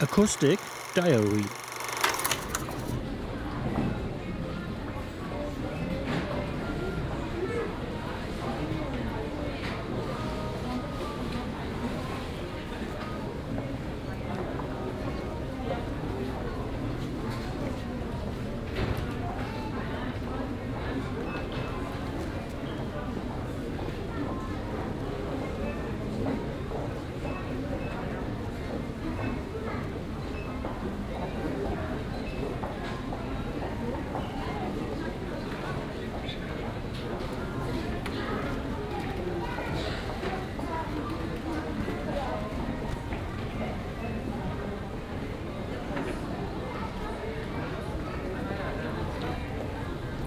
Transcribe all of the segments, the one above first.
Acoustic Diary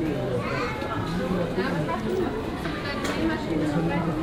Thank you.